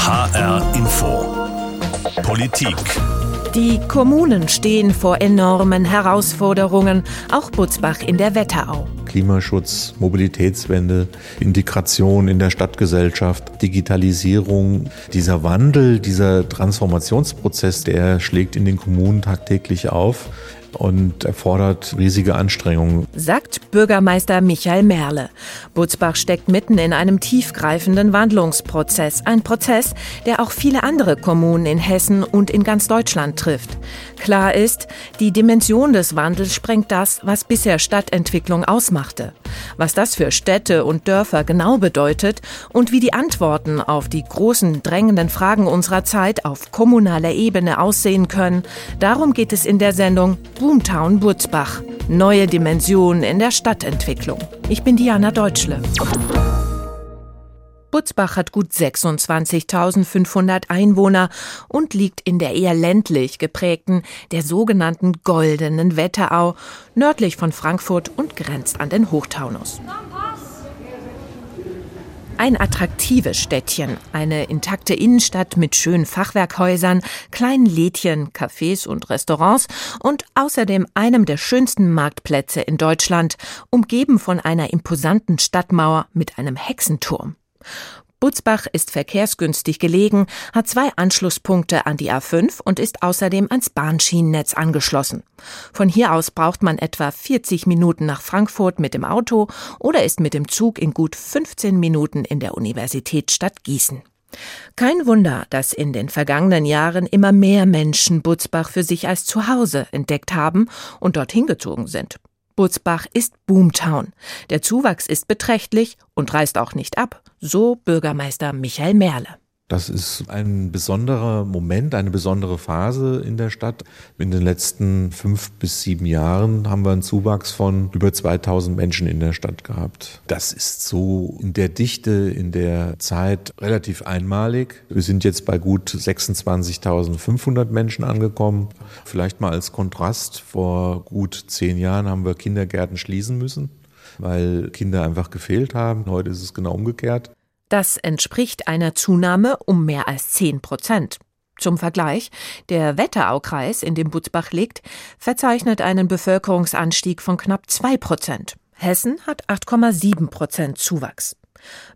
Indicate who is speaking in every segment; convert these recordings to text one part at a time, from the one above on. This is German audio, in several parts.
Speaker 1: HR Info. Politik.
Speaker 2: Die Kommunen stehen vor enormen Herausforderungen, auch Butzbach in der Wetterau.
Speaker 3: Klimaschutz, Mobilitätswende, Integration in der Stadtgesellschaft, Digitalisierung. Dieser Wandel, dieser Transformationsprozess, der schlägt in den Kommunen tagtäglich auf und erfordert riesige Anstrengungen.
Speaker 2: Sagt Bürgermeister Michael Merle. Butzbach steckt mitten in einem tiefgreifenden Wandlungsprozess. Ein Prozess, der auch viele andere Kommunen in Hessen und in ganz Deutschland trifft. Klar ist, die Dimension des Wandels sprengt das, was bisher Stadtentwicklung ausmachte. Was das für Städte und Dörfer genau bedeutet und wie die Antworten auf die großen drängenden Fragen unserer Zeit auf kommunaler Ebene aussehen können, darum geht es in der Sendung Boomtown Burzbach. Neue Dimensionen in der Stadtentwicklung. Ich bin Diana Deutschle. Butzbach hat gut 26.500 Einwohner und liegt in der eher ländlich geprägten, der sogenannten Goldenen Wetterau, nördlich von Frankfurt und grenzt an den Hochtaunus. Ein attraktives Städtchen, eine intakte Innenstadt mit schönen Fachwerkhäusern, kleinen Lädchen, Cafés und Restaurants und außerdem einem der schönsten Marktplätze in Deutschland, umgeben von einer imposanten Stadtmauer mit einem Hexenturm. Butzbach ist verkehrsgünstig gelegen, hat zwei Anschlusspunkte an die A5 und ist außerdem ans Bahnschienennetz angeschlossen. Von hier aus braucht man etwa 40 Minuten nach Frankfurt mit dem Auto oder ist mit dem Zug in gut 15 Minuten in der Universitätsstadt Gießen. Kein Wunder, dass in den vergangenen Jahren immer mehr Menschen Butzbach für sich als Zuhause entdeckt haben und dorthin gezogen sind. Butzbach ist Boomtown. Der Zuwachs ist beträchtlich und reißt auch nicht ab, so Bürgermeister Michael Merle.
Speaker 3: Das ist ein besonderer Moment, eine besondere Phase in der Stadt. In den letzten fünf bis sieben Jahren haben wir einen Zuwachs von über 2000 Menschen in der Stadt gehabt. Das ist so in der Dichte, in der Zeit relativ einmalig. Wir sind jetzt bei gut 26.500 Menschen angekommen. Vielleicht mal als Kontrast, vor gut zehn Jahren haben wir Kindergärten schließen müssen weil Kinder einfach gefehlt haben. Heute ist es genau umgekehrt.
Speaker 2: Das entspricht einer Zunahme um mehr als 10 Prozent. Zum Vergleich, der Wetteraukreis, in dem Butzbach liegt, verzeichnet einen Bevölkerungsanstieg von knapp 2 Prozent. Hessen hat 8,7 Prozent Zuwachs.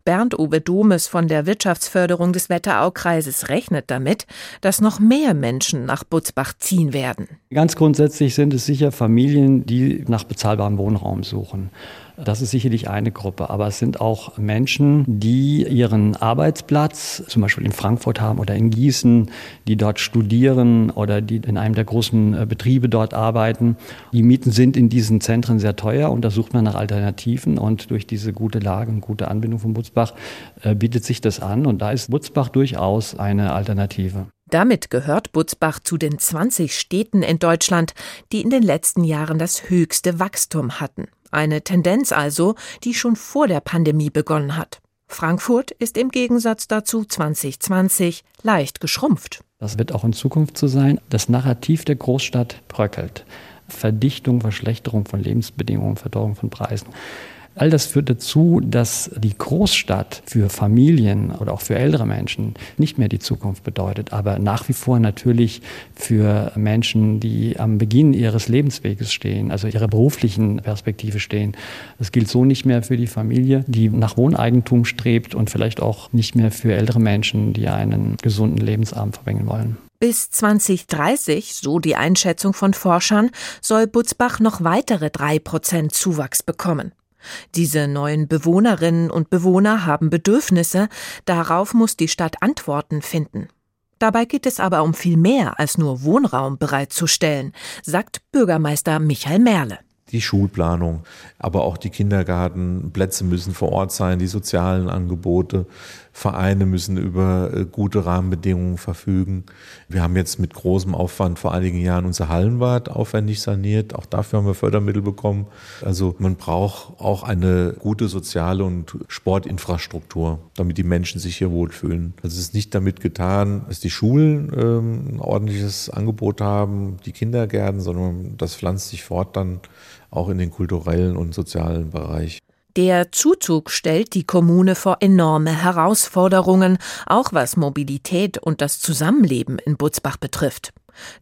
Speaker 2: Bernd Uwe Domes von der Wirtschaftsförderung des Wetteraukreises rechnet damit, dass noch mehr Menschen nach Butzbach ziehen werden.
Speaker 4: Ganz grundsätzlich sind es sicher Familien, die nach bezahlbarem Wohnraum suchen. Das ist sicherlich eine Gruppe. Aber es sind auch Menschen, die ihren Arbeitsplatz zum Beispiel in Frankfurt haben oder in Gießen, die dort studieren oder die in einem der großen äh, Betriebe dort arbeiten. Die Mieten sind in diesen Zentren sehr teuer und da sucht man nach Alternativen. Und durch diese gute Lage und gute Anbindung von Butzbach äh, bietet sich das an. Und da ist Butzbach durchaus eine Alternative.
Speaker 2: Damit gehört Butzbach zu den 20 Städten in Deutschland, die in den letzten Jahren das höchste Wachstum hatten. Eine Tendenz also, die schon vor der Pandemie begonnen hat. Frankfurt ist im Gegensatz dazu 2020 leicht geschrumpft.
Speaker 4: Das wird auch in Zukunft so sein. Das Narrativ der Großstadt bröckelt. Verdichtung, Verschlechterung von Lebensbedingungen, Verdorrung von Preisen. All das führt dazu, dass die Großstadt für Familien oder auch für ältere Menschen nicht mehr die Zukunft bedeutet, aber nach wie vor natürlich für Menschen, die am Beginn ihres Lebensweges stehen, also ihrer beruflichen Perspektive stehen. Das gilt so nicht mehr für die Familie, die nach Wohneigentum strebt und vielleicht auch nicht mehr für ältere Menschen, die einen gesunden Lebensabend verbringen wollen.
Speaker 2: Bis 2030, so die Einschätzung von Forschern, soll Butzbach noch weitere drei Prozent Zuwachs bekommen. Diese neuen Bewohnerinnen und Bewohner haben Bedürfnisse, darauf muss die Stadt Antworten finden. Dabei geht es aber um viel mehr als nur Wohnraum bereitzustellen, sagt Bürgermeister Michael Merle
Speaker 3: die Schulplanung, aber auch die Kindergartenplätze müssen vor Ort sein, die sozialen Angebote. Vereine müssen über äh, gute Rahmenbedingungen verfügen. Wir haben jetzt mit großem Aufwand vor einigen Jahren unser Hallenbad aufwendig saniert. Auch dafür haben wir Fördermittel bekommen. Also man braucht auch eine gute soziale und Sportinfrastruktur, damit die Menschen sich hier wohlfühlen. Also es ist nicht damit getan, dass die Schulen ähm, ein ordentliches Angebot haben, die Kindergärten, sondern das pflanzt sich fort dann auch in den kulturellen und sozialen Bereich.
Speaker 2: Der Zuzug stellt die Kommune vor enorme Herausforderungen, auch was Mobilität und das Zusammenleben in Butzbach betrifft.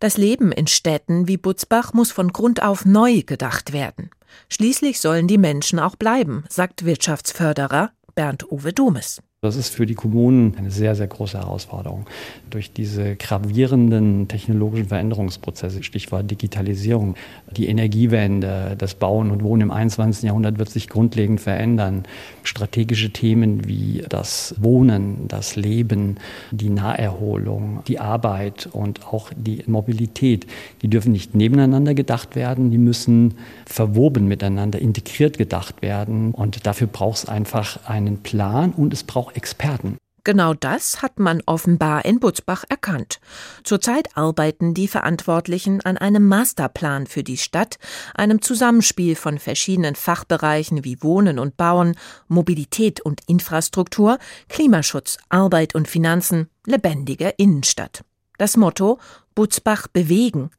Speaker 2: Das Leben in Städten wie Butzbach muss von Grund auf neu gedacht werden. Schließlich sollen die Menschen auch bleiben, sagt Wirtschaftsförderer Bernd Uwe Domes.
Speaker 4: Das ist für die Kommunen eine sehr, sehr große Herausforderung. Durch diese gravierenden technologischen Veränderungsprozesse, Stichwort Digitalisierung, die Energiewende, das Bauen und Wohnen im 21. Jahrhundert wird sich grundlegend verändern. Strategische Themen wie das Wohnen, das Leben, die Naherholung, die Arbeit und auch die Mobilität, die dürfen nicht nebeneinander gedacht werden, die müssen verwoben miteinander, integriert gedacht werden. Und dafür braucht es einfach einen Plan und es braucht Experten.
Speaker 2: Genau das hat man offenbar in Butzbach erkannt. Zurzeit arbeiten die Verantwortlichen an einem Masterplan für die Stadt, einem Zusammenspiel von verschiedenen Fachbereichen wie Wohnen und Bauen, Mobilität und Infrastruktur, Klimaschutz, Arbeit und Finanzen, lebendige Innenstadt. Das Motto Butzbach bewegen.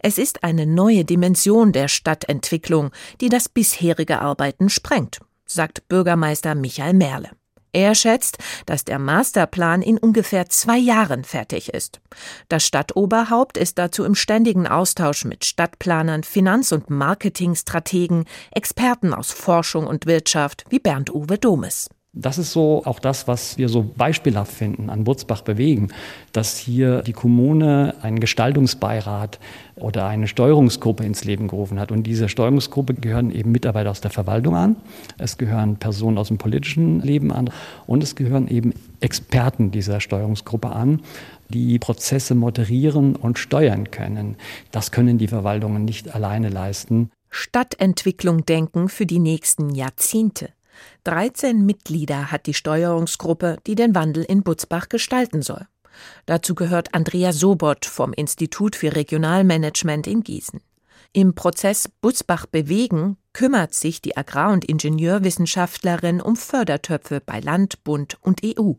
Speaker 2: Es ist eine neue Dimension der Stadtentwicklung, die das bisherige Arbeiten sprengt, sagt Bürgermeister Michael Merle. Er schätzt, dass der Masterplan in ungefähr zwei Jahren fertig ist. Das Stadtoberhaupt ist dazu im ständigen Austausch mit Stadtplanern, Finanz- und Marketingstrategen, Experten aus Forschung und Wirtschaft wie Bernd Uwe Domes.
Speaker 4: Das ist so auch das, was wir so beispielhaft finden an Butzbach bewegen, dass hier die Kommune einen Gestaltungsbeirat oder eine Steuerungsgruppe ins Leben gerufen hat. Und diese Steuerungsgruppe gehören eben Mitarbeiter aus der Verwaltung an, es gehören Personen aus dem politischen Leben an und es gehören eben Experten dieser Steuerungsgruppe an, die Prozesse moderieren und steuern können. Das können die Verwaltungen nicht alleine leisten.
Speaker 2: Stadtentwicklung denken für die nächsten Jahrzehnte. 13 Mitglieder hat die Steuerungsgruppe, die den Wandel in Butzbach gestalten soll. Dazu gehört Andrea Sobot vom Institut für Regionalmanagement in Gießen. Im Prozess Butzbach bewegen kümmert sich die Agrar- und Ingenieurwissenschaftlerin um Fördertöpfe bei Land, Bund und EU.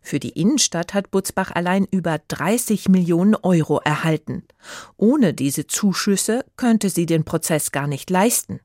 Speaker 2: Für die Innenstadt hat Butzbach allein über 30 Millionen Euro erhalten. Ohne diese Zuschüsse könnte sie den Prozess gar nicht leisten.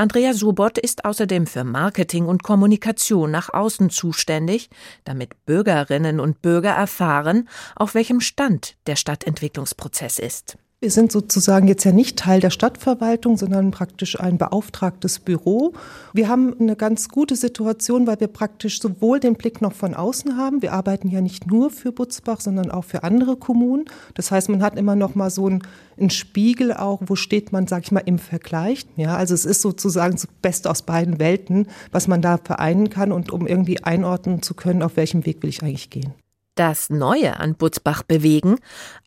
Speaker 2: Andrea Subot ist außerdem für Marketing und Kommunikation nach außen zuständig, damit Bürgerinnen und Bürger erfahren, auf welchem Stand der Stadtentwicklungsprozess ist.
Speaker 5: Wir sind sozusagen jetzt ja nicht Teil der Stadtverwaltung, sondern praktisch ein beauftragtes Büro. Wir haben eine ganz gute Situation, weil wir praktisch sowohl den Blick noch von außen haben. Wir arbeiten ja nicht nur für Butzbach, sondern auch für andere Kommunen. Das heißt, man hat immer noch mal so einen, einen Spiegel auch, wo steht man, sag ich mal, im Vergleich. Ja, also es ist sozusagen das Beste aus beiden Welten, was man da vereinen kann und um irgendwie einordnen zu können, auf welchem Weg will ich eigentlich gehen
Speaker 2: das Neue an Butzbach bewegen.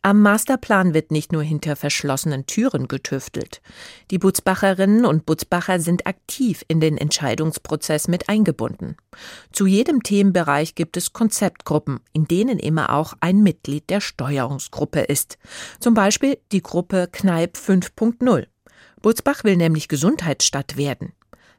Speaker 2: Am Masterplan wird nicht nur hinter verschlossenen Türen getüftelt. Die Butzbacherinnen und Butzbacher sind aktiv in den Entscheidungsprozess mit eingebunden. Zu jedem Themenbereich gibt es Konzeptgruppen, in denen immer auch ein Mitglied der Steuerungsgruppe ist. Zum Beispiel die Gruppe Kneip 5.0. Butzbach will nämlich Gesundheitsstadt werden.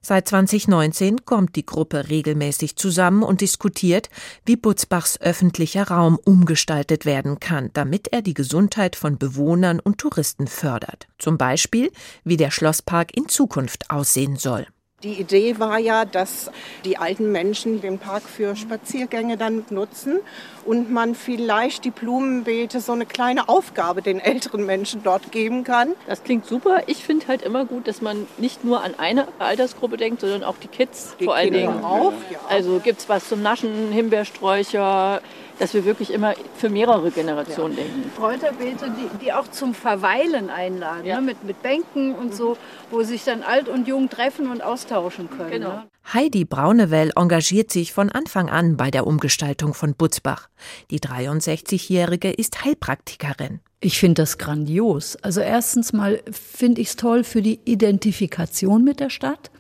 Speaker 2: Seit 2019 kommt die Gruppe regelmäßig zusammen und diskutiert, wie Butzbachs öffentlicher Raum umgestaltet werden kann, damit er die Gesundheit von Bewohnern und Touristen fördert. Zum Beispiel, wie der Schlosspark in Zukunft aussehen soll.
Speaker 6: Die Idee war ja, dass die alten Menschen den Park für Spaziergänge dann nutzen und man vielleicht die Blumenbeete so eine kleine Aufgabe den älteren Menschen dort geben kann.
Speaker 7: Das klingt super. Ich finde halt immer gut, dass man nicht nur an eine Altersgruppe denkt, sondern auch die Kids
Speaker 6: die
Speaker 7: vor allen
Speaker 6: Kinder
Speaker 7: Dingen.
Speaker 6: auch. Ja.
Speaker 7: Also gibt es was zum Naschen, Himbeersträucher, dass wir wirklich immer für mehrere Generationen denken.
Speaker 8: Kräuterbeete, die, die auch zum Verweilen einladen,
Speaker 7: Ja.
Speaker 8: ne? mit, mit Bänken und so, wo sich dann alt und jung treffen und austauschen können.
Speaker 7: Genau.
Speaker 8: Ne?
Speaker 2: Heidi Braunewell engagiert sich von Anfang an bei der Umgestaltung von Butzbach. Die 63-Jährige ist Heilpraktikerin.
Speaker 9: Ich finde das grandios. Also erstens mal finde ich es toll für die Identifikation mit der Stadt.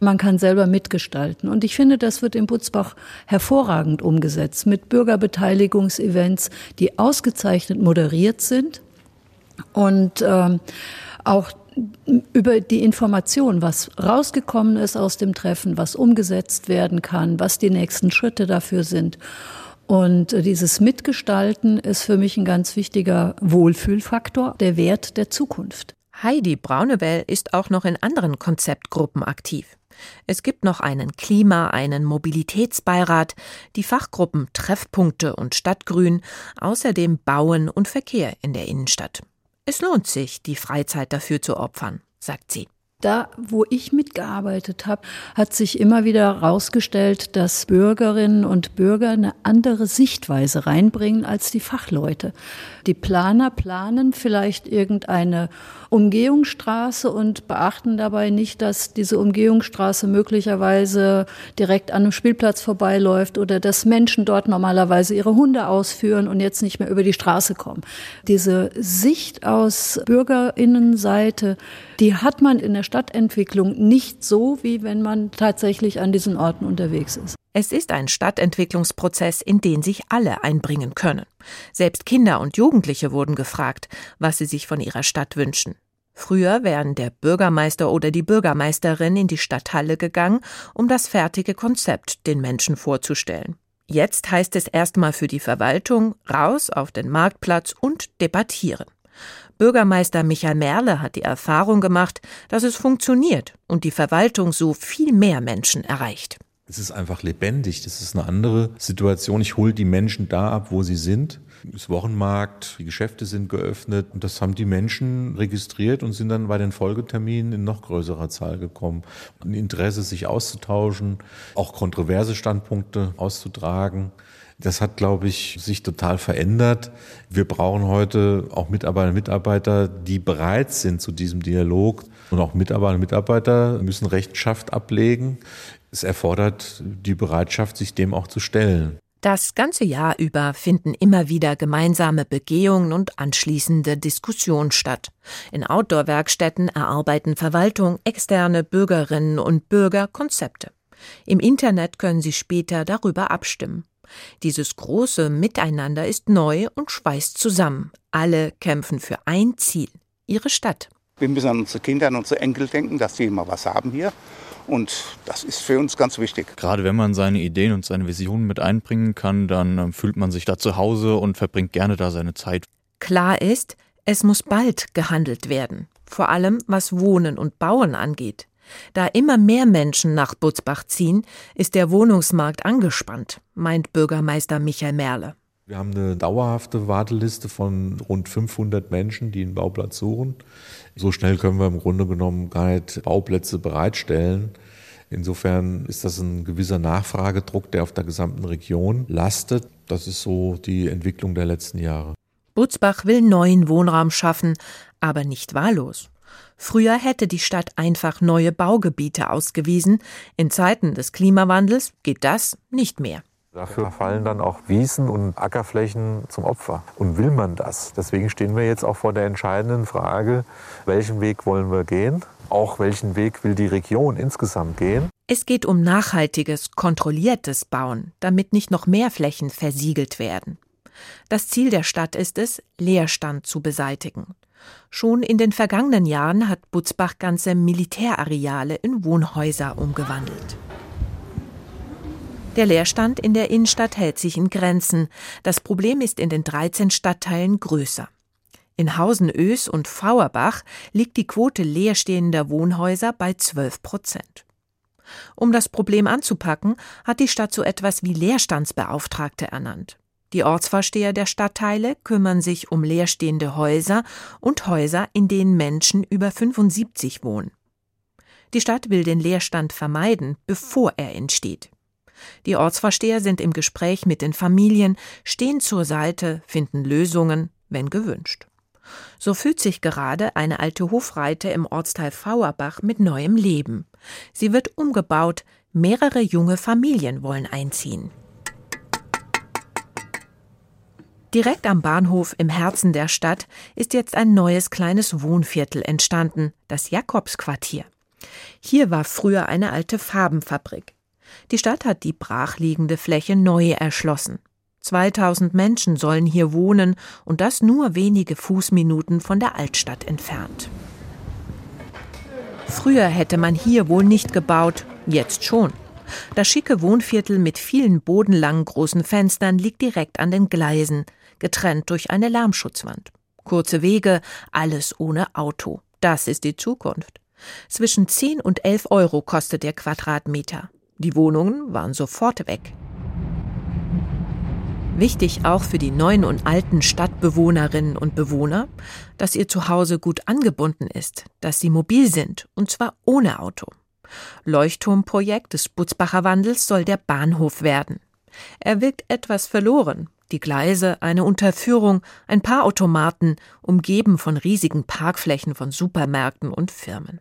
Speaker 9: Man kann selber mitgestalten. Und ich finde, das wird in Butzbach hervorragend umgesetzt mit Bürgerbeteiligungsevents, die ausgezeichnet moderiert sind und ähm, auch über die Information, was rausgekommen ist aus dem Treffen, was umgesetzt werden kann, was die nächsten Schritte dafür sind. Und äh, dieses Mitgestalten ist für mich ein ganz wichtiger Wohlfühlfaktor, der Wert der Zukunft.
Speaker 2: Heidi Braunewell ist auch noch in anderen Konzeptgruppen aktiv. Es gibt noch einen Klima-, einen Mobilitätsbeirat, die Fachgruppen Treffpunkte und Stadtgrün, außerdem Bauen und Verkehr in der Innenstadt. Es lohnt sich, die Freizeit dafür zu opfern, sagt sie.
Speaker 9: Da, wo ich mitgearbeitet habe, hat sich immer wieder herausgestellt, dass Bürgerinnen und Bürger eine andere Sichtweise reinbringen als die Fachleute. Die Planer planen vielleicht irgendeine Umgehungsstraße und beachten dabei nicht, dass diese Umgehungsstraße möglicherweise direkt an einem Spielplatz vorbeiläuft oder dass Menschen dort normalerweise ihre Hunde ausführen und jetzt nicht mehr über die Straße kommen. Diese Sicht aus Bürgerinnenseite, die hat man in der Stadtentwicklung nicht so, wie wenn man tatsächlich an diesen Orten unterwegs ist.
Speaker 2: Es ist ein Stadtentwicklungsprozess, in den sich alle einbringen können. Selbst Kinder und Jugendliche wurden gefragt, was sie sich von ihrer Stadt wünschen. Früher wären der Bürgermeister oder die Bürgermeisterin in die Stadthalle gegangen, um das fertige Konzept den Menschen vorzustellen. Jetzt heißt es erstmal für die Verwaltung raus auf den Marktplatz und debattieren. Bürgermeister Michael Merle hat die Erfahrung gemacht, dass es funktioniert und die Verwaltung so viel mehr Menschen erreicht.
Speaker 3: Es ist einfach lebendig. Das ist eine andere Situation. Ich hole die Menschen da ab, wo sie sind. Ist Wochenmarkt, die Geschäfte sind geöffnet und das haben die Menschen registriert und sind dann bei den Folgeterminen in noch größerer Zahl gekommen. Ein Interesse, sich auszutauschen, auch kontroverse Standpunkte auszutragen. Das hat, glaube ich, sich total verändert. Wir brauchen heute auch Mitarbeiter und Mitarbeiter, die bereit sind zu diesem Dialog. Und auch Mitarbeiter und Mitarbeiter müssen Rechenschaft ablegen. Es erfordert die Bereitschaft, sich dem auch zu stellen.
Speaker 2: Das ganze Jahr über finden immer wieder gemeinsame Begehungen und anschließende Diskussionen statt. In Outdoor-Werkstätten erarbeiten Verwaltung, externe Bürgerinnen und Bürger Konzepte. Im Internet können sie später darüber abstimmen. Dieses große Miteinander ist neu und schweißt zusammen. Alle kämpfen für ein Ziel, ihre Stadt.
Speaker 10: Wir müssen an unsere Kinder, an unsere Enkel denken, dass sie mal was haben hier. Und das ist für uns ganz wichtig.
Speaker 11: Gerade wenn man seine Ideen und seine Visionen mit einbringen kann, dann ähm, fühlt man sich da zu Hause und verbringt gerne da seine Zeit.
Speaker 2: Klar ist, es muss bald gehandelt werden, vor allem was Wohnen und Bauen angeht. Da immer mehr Menschen nach Butzbach ziehen, ist der Wohnungsmarkt angespannt, meint Bürgermeister Michael Merle.
Speaker 3: Wir haben eine dauerhafte Warteliste von rund 500 Menschen, die einen Bauplatz suchen. So schnell können wir im Grunde genommen gar nicht Bauplätze bereitstellen. Insofern ist das ein gewisser Nachfragedruck, der auf der gesamten Region lastet. Das ist so die Entwicklung der letzten Jahre.
Speaker 2: Butzbach will neuen Wohnraum schaffen, aber nicht wahllos. Früher hätte die Stadt einfach neue Baugebiete ausgewiesen. In Zeiten des Klimawandels geht das nicht mehr.
Speaker 3: Dafür fallen dann auch Wiesen und Ackerflächen zum Opfer. Und will man das? Deswegen stehen wir jetzt auch vor der entscheidenden Frage, welchen Weg wollen wir gehen? Auch welchen Weg will die Region insgesamt gehen?
Speaker 2: Es geht um nachhaltiges, kontrolliertes Bauen, damit nicht noch mehr Flächen versiegelt werden. Das Ziel der Stadt ist es, Leerstand zu beseitigen. Schon in den vergangenen Jahren hat Butzbach ganze Militärareale in Wohnhäuser umgewandelt. Der Leerstand in der Innenstadt hält sich in Grenzen. Das Problem ist in den 13 Stadtteilen größer. In Hausen-Ös und Fauerbach liegt die Quote leerstehender Wohnhäuser bei 12 Prozent. Um das Problem anzupacken, hat die Stadt so etwas wie Leerstandsbeauftragte ernannt. Die Ortsvorsteher der Stadtteile kümmern sich um leerstehende Häuser und Häuser, in denen Menschen über 75 wohnen. Die Stadt will den Leerstand vermeiden, bevor er entsteht. Die Ortsvorsteher sind im Gespräch mit den Familien, stehen zur Seite, finden Lösungen, wenn gewünscht. So fühlt sich gerade eine alte Hofreite im Ortsteil Fauerbach mit neuem Leben. Sie wird umgebaut, mehrere junge Familien wollen einziehen. Direkt am Bahnhof im Herzen der Stadt ist jetzt ein neues kleines Wohnviertel entstanden, das Jakobsquartier. Hier war früher eine alte Farbenfabrik. Die Stadt hat die brachliegende Fläche neu erschlossen. 2000 Menschen sollen hier wohnen und das nur wenige Fußminuten von der Altstadt entfernt. Früher hätte man hier wohl nicht gebaut, jetzt schon. Das schicke Wohnviertel mit vielen bodenlangen großen Fenstern liegt direkt an den Gleisen, getrennt durch eine Lärmschutzwand. Kurze Wege, alles ohne Auto. Das ist die Zukunft. Zwischen 10 und 11 Euro kostet der Quadratmeter. Die Wohnungen waren sofort weg. Wichtig auch für die neuen und alten Stadtbewohnerinnen und Bewohner, dass ihr Zuhause gut angebunden ist, dass sie mobil sind, und zwar ohne Auto. Leuchtturmprojekt des Butzbacher Wandels soll der Bahnhof werden. Er wirkt etwas verloren. Die Gleise, eine Unterführung, ein paar Automaten, umgeben von riesigen Parkflächen von Supermärkten und Firmen.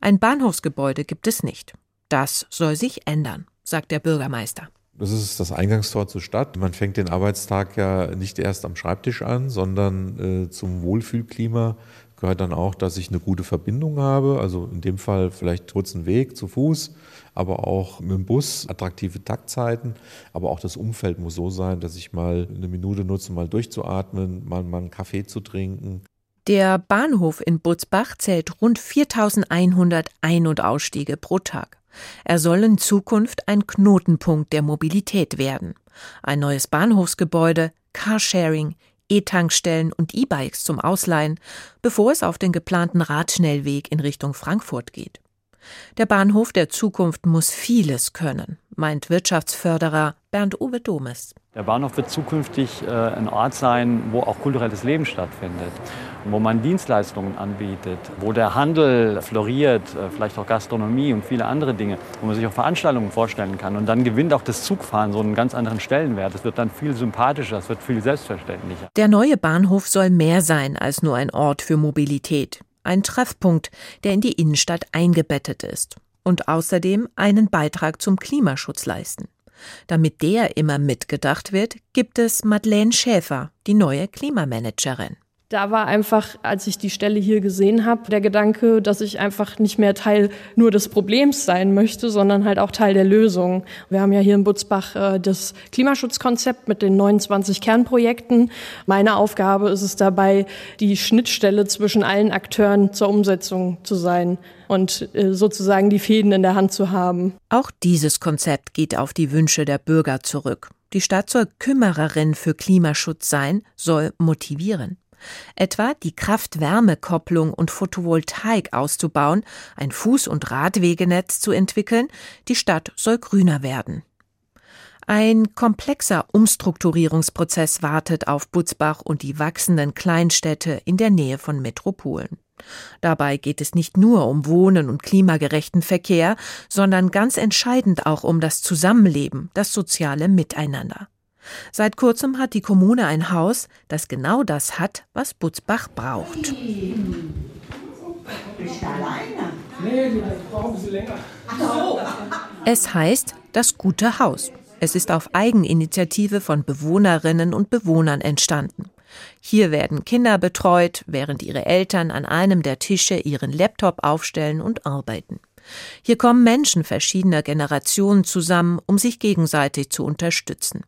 Speaker 2: Ein Bahnhofsgebäude gibt es nicht. Das soll sich ändern, sagt der Bürgermeister.
Speaker 3: Das ist das Eingangstor zur Stadt. Man fängt den Arbeitstag ja nicht erst am Schreibtisch an, sondern äh, zum Wohlfühlklima gehört dann auch, dass ich eine gute Verbindung habe. Also in dem Fall vielleicht kurzen Weg zu Fuß, aber auch mit dem Bus, attraktive Taktzeiten. Aber auch das Umfeld muss so sein, dass ich mal eine Minute nutze, mal durchzuatmen, mal, mal einen Kaffee zu trinken.
Speaker 2: Der Bahnhof in Butzbach zählt rund 4100 Ein- und Ausstiege pro Tag. Er soll in Zukunft ein Knotenpunkt der Mobilität werden. Ein neues Bahnhofsgebäude, Carsharing, E-Tankstellen und E-Bikes zum Ausleihen, bevor es auf den geplanten Radschnellweg in Richtung Frankfurt geht. Der Bahnhof der Zukunft muss vieles können, meint Wirtschaftsförderer Bernd-Uwe Domes.
Speaker 4: Der Bahnhof wird zukünftig äh, ein Ort sein, wo auch kulturelles Leben stattfindet, wo man Dienstleistungen anbietet, wo der Handel floriert, äh, vielleicht auch Gastronomie und viele andere Dinge, wo man sich auch Veranstaltungen vorstellen kann. Und dann gewinnt auch das Zugfahren so einen ganz anderen Stellenwert. Es wird dann viel sympathischer, es wird viel selbstverständlicher.
Speaker 2: Der neue Bahnhof soll mehr sein als nur ein Ort für Mobilität. Ein Treffpunkt, der in die Innenstadt eingebettet ist. Und außerdem einen Beitrag zum Klimaschutz leisten. Damit der immer mitgedacht wird, gibt es Madeleine Schäfer, die neue Klimamanagerin.
Speaker 12: Da war einfach, als ich die Stelle hier gesehen habe, der Gedanke, dass ich einfach nicht mehr Teil nur des Problems sein möchte, sondern halt auch Teil der Lösung. Wir haben ja hier in Butzbach äh, das Klimaschutzkonzept mit den 29 Kernprojekten. Meine Aufgabe ist es dabei, die Schnittstelle zwischen allen Akteuren zur Umsetzung zu sein und äh, sozusagen die Fäden in der Hand zu haben.
Speaker 2: Auch dieses Konzept geht auf die Wünsche der Bürger zurück. Die Stadt soll Kümmererin für Klimaschutz sein, soll motivieren etwa die Kraft-Wärme-Kopplung und Photovoltaik auszubauen, ein Fuß- und Radwegenetz zu entwickeln, die Stadt soll grüner werden. Ein komplexer Umstrukturierungsprozess wartet auf Butzbach und die wachsenden Kleinstädte in der Nähe von Metropolen. Dabei geht es nicht nur um Wohnen und klimagerechten Verkehr, sondern ganz entscheidend auch um das Zusammenleben, das soziale Miteinander. Seit kurzem hat die Kommune ein Haus, das genau das hat, was Butzbach braucht. Es heißt das gute Haus. Es ist auf Eigeninitiative von Bewohnerinnen und Bewohnern entstanden. Hier werden Kinder betreut, während ihre Eltern an einem der Tische ihren Laptop aufstellen und arbeiten. Hier kommen Menschen verschiedener Generationen zusammen, um sich gegenseitig zu unterstützen.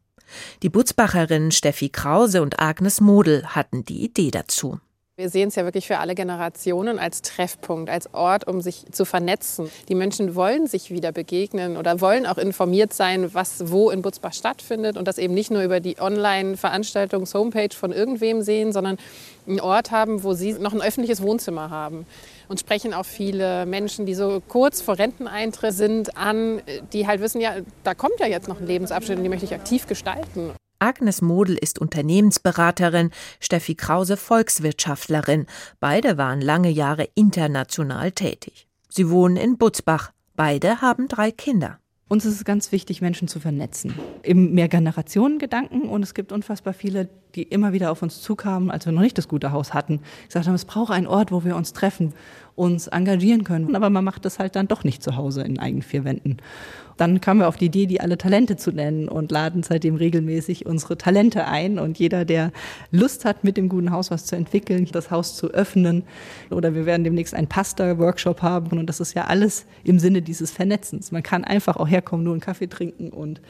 Speaker 2: Die Butzbacherinnen Steffi Krause und Agnes Model hatten die Idee dazu.
Speaker 13: Wir sehen es ja wirklich für alle Generationen als Treffpunkt, als Ort, um sich zu vernetzen. Die Menschen wollen sich wieder begegnen oder wollen auch informiert sein, was wo in Butzbach stattfindet und das eben nicht nur über die Online-Veranstaltungs-Homepage von irgendwem sehen, sondern einen Ort haben, wo sie noch ein öffentliches Wohnzimmer haben. Und sprechen auch viele Menschen, die so kurz vor Renteneintritt sind, an, die halt wissen, ja, da kommt ja jetzt noch ein Lebensabschnitt und die möchte ich aktiv gestalten.
Speaker 2: Agnes Model ist Unternehmensberaterin, Steffi Krause Volkswirtschaftlerin. Beide waren lange Jahre international tätig. Sie wohnen in Butzbach. Beide haben drei Kinder.
Speaker 14: Uns ist es ganz wichtig, Menschen zu vernetzen. Im Mehrgenerationengedanken und es gibt unfassbar viele, die immer wieder auf uns zukamen, als wir noch nicht das gute Haus hatten. Gesagt haben, es braucht einen Ort, wo wir uns treffen, uns engagieren können. Aber man macht das halt dann doch nicht zu Hause in eigenen vier Wänden. Dann kamen wir auf die Idee, die alle Talente zu nennen und laden seitdem regelmäßig unsere Talente ein. Und jeder, der Lust hat, mit dem guten Haus was zu entwickeln, das Haus zu öffnen, oder wir werden demnächst einen Pasta-Workshop haben. Und das ist ja alles im Sinne dieses Vernetzens. Man kann einfach auch herkommen, nur einen Kaffee trinken und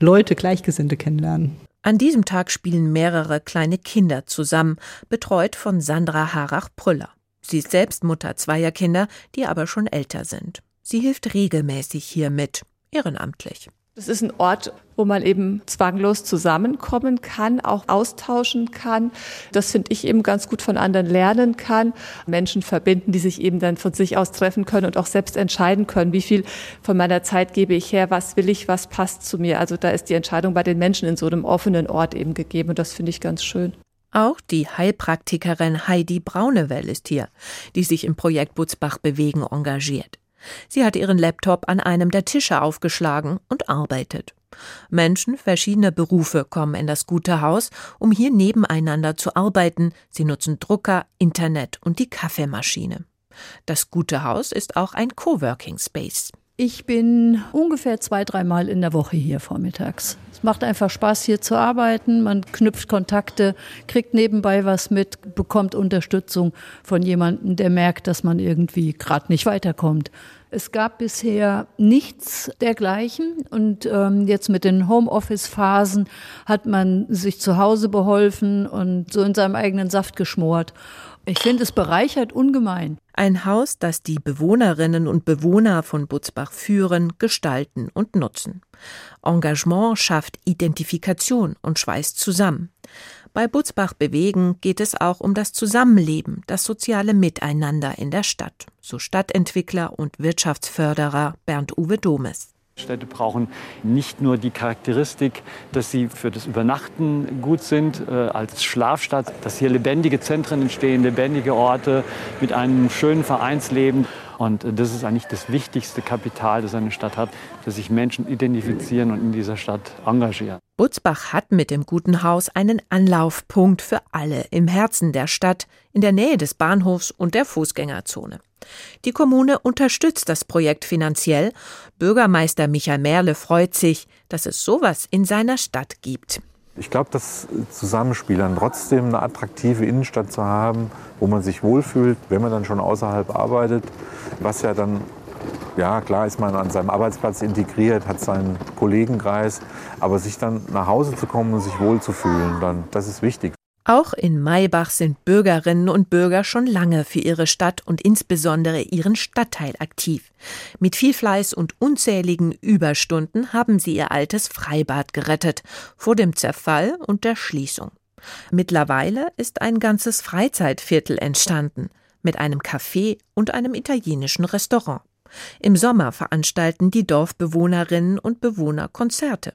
Speaker 14: Leute, Gleichgesinnte kennenlernen.
Speaker 2: An diesem Tag spielen mehrere kleine Kinder zusammen, betreut von Sandra Harach-Prüller. Sie ist selbst Mutter zweier Kinder, die aber schon älter sind. Sie hilft regelmäßig hier mit ehrenamtlich.
Speaker 15: Das ist ein Ort, wo man eben zwanglos zusammenkommen kann, auch austauschen kann. Das finde ich eben ganz gut von anderen lernen kann. Menschen verbinden, die sich eben dann von sich aus treffen können und auch selbst entscheiden können, wie viel von meiner Zeit gebe ich her, was will ich, was passt zu mir. Also da ist die Entscheidung bei den Menschen in so einem offenen Ort eben gegeben und das finde ich ganz schön.
Speaker 2: Auch die Heilpraktikerin Heidi Braunewell ist hier, die sich im Projekt Butzbach Bewegen engagiert. Sie hat ihren Laptop an einem der Tische aufgeschlagen und arbeitet. Menschen verschiedener Berufe kommen in das gute Haus, um hier nebeneinander zu arbeiten. Sie nutzen Drucker, Internet und die Kaffeemaschine. Das gute Haus ist auch ein Coworking Space.
Speaker 9: Ich bin ungefähr zwei, dreimal in der Woche hier vormittags. Es macht einfach Spaß, hier zu arbeiten. Man knüpft Kontakte, kriegt nebenbei was mit, bekommt Unterstützung von jemandem, der merkt, dass man irgendwie gerade nicht weiterkommt. Es gab bisher nichts dergleichen und ähm, jetzt mit den Homeoffice-Phasen hat man sich zu Hause beholfen und so in seinem eigenen Saft geschmort. Ich finde, es bereichert ungemein.
Speaker 2: Ein Haus, das die Bewohnerinnen und Bewohner von Butzbach führen, gestalten und nutzen. Engagement schafft Identifikation und schweißt zusammen. Bei Butzbach Bewegen geht es auch um das Zusammenleben, das soziale Miteinander in der Stadt, so Stadtentwickler und Wirtschaftsförderer Bernd Uwe Domes.
Speaker 16: Städte brauchen nicht nur die Charakteristik, dass sie für das Übernachten gut sind äh, als Schlafstadt, dass hier lebendige Zentren entstehen, lebendige Orte mit einem schönen Vereinsleben. Und äh, das ist eigentlich das wichtigste Kapital, das eine Stadt hat, dass sich Menschen identifizieren und in dieser Stadt engagieren.
Speaker 2: Butzbach hat mit dem Guten Haus einen Anlaufpunkt für alle im Herzen der Stadt, in der Nähe des Bahnhofs und der Fußgängerzone. Die Kommune unterstützt das Projekt finanziell. Bürgermeister Michael Merle freut sich, dass es sowas in seiner Stadt gibt.
Speaker 3: Ich glaube, das Zusammenspiel dann trotzdem eine attraktive Innenstadt zu haben, wo man sich wohlfühlt, wenn man dann schon außerhalb arbeitet, was ja dann ja, klar ist man an seinem Arbeitsplatz integriert, hat seinen Kollegenkreis, aber sich dann nach Hause zu kommen und sich wohlzufühlen, dann, das ist wichtig.
Speaker 2: Auch in Maybach sind Bürgerinnen und Bürger schon lange für ihre Stadt und insbesondere ihren Stadtteil aktiv. Mit viel Fleiß und unzähligen Überstunden haben sie ihr altes Freibad gerettet vor dem Zerfall und der Schließung. Mittlerweile ist ein ganzes Freizeitviertel entstanden mit einem Café und einem italienischen Restaurant. Im Sommer veranstalten die Dorfbewohnerinnen und Bewohner Konzerte.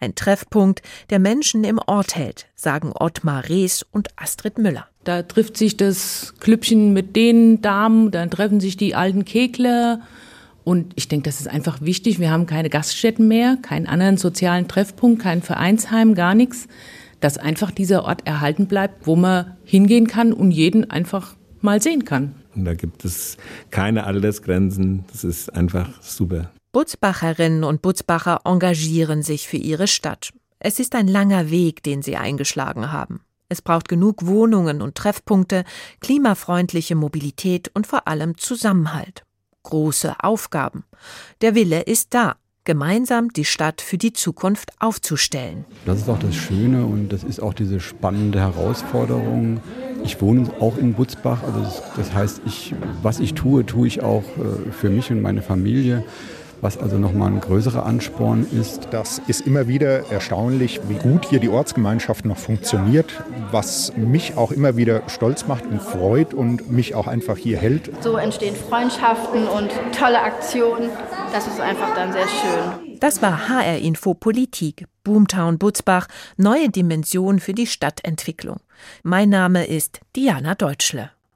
Speaker 2: Ein Treffpunkt, der Menschen im Ort hält, sagen Ottmar Rees und Astrid Müller.
Speaker 17: Da trifft sich das Klüppchen mit den Damen, dann treffen sich die alten Kegler. Und ich denke, das ist einfach wichtig. Wir haben keine Gaststätten mehr, keinen anderen sozialen Treffpunkt, kein Vereinsheim, gar nichts. Dass einfach dieser Ort erhalten bleibt, wo man hingehen kann und jeden einfach mal sehen kann.
Speaker 18: Und da gibt es keine Altersgrenzen. Das ist einfach super.
Speaker 2: Butzbacherinnen und Butzbacher engagieren sich für ihre Stadt. Es ist ein langer Weg, den sie eingeschlagen haben. Es braucht genug Wohnungen und Treffpunkte, klimafreundliche Mobilität und vor allem Zusammenhalt. Große Aufgaben. Der Wille ist da, gemeinsam die Stadt für die Zukunft aufzustellen.
Speaker 19: Das ist auch das Schöne und das ist auch diese spannende Herausforderung. Ich wohne auch in Butzbach, also das heißt, ich, was ich tue, tue ich auch äh, für mich und meine Familie was also nochmal ein größerer Ansporn ist.
Speaker 20: Das ist immer wieder erstaunlich, wie gut hier die Ortsgemeinschaft noch funktioniert, was mich auch immer wieder stolz macht und freut und mich auch einfach hier hält.
Speaker 8: So entstehen Freundschaften und tolle Aktionen. Das ist einfach dann sehr schön.
Speaker 2: Das war HR Info Politik. Boomtown Butzbach, neue Dimension für die Stadtentwicklung. Mein Name ist Diana Deutschle.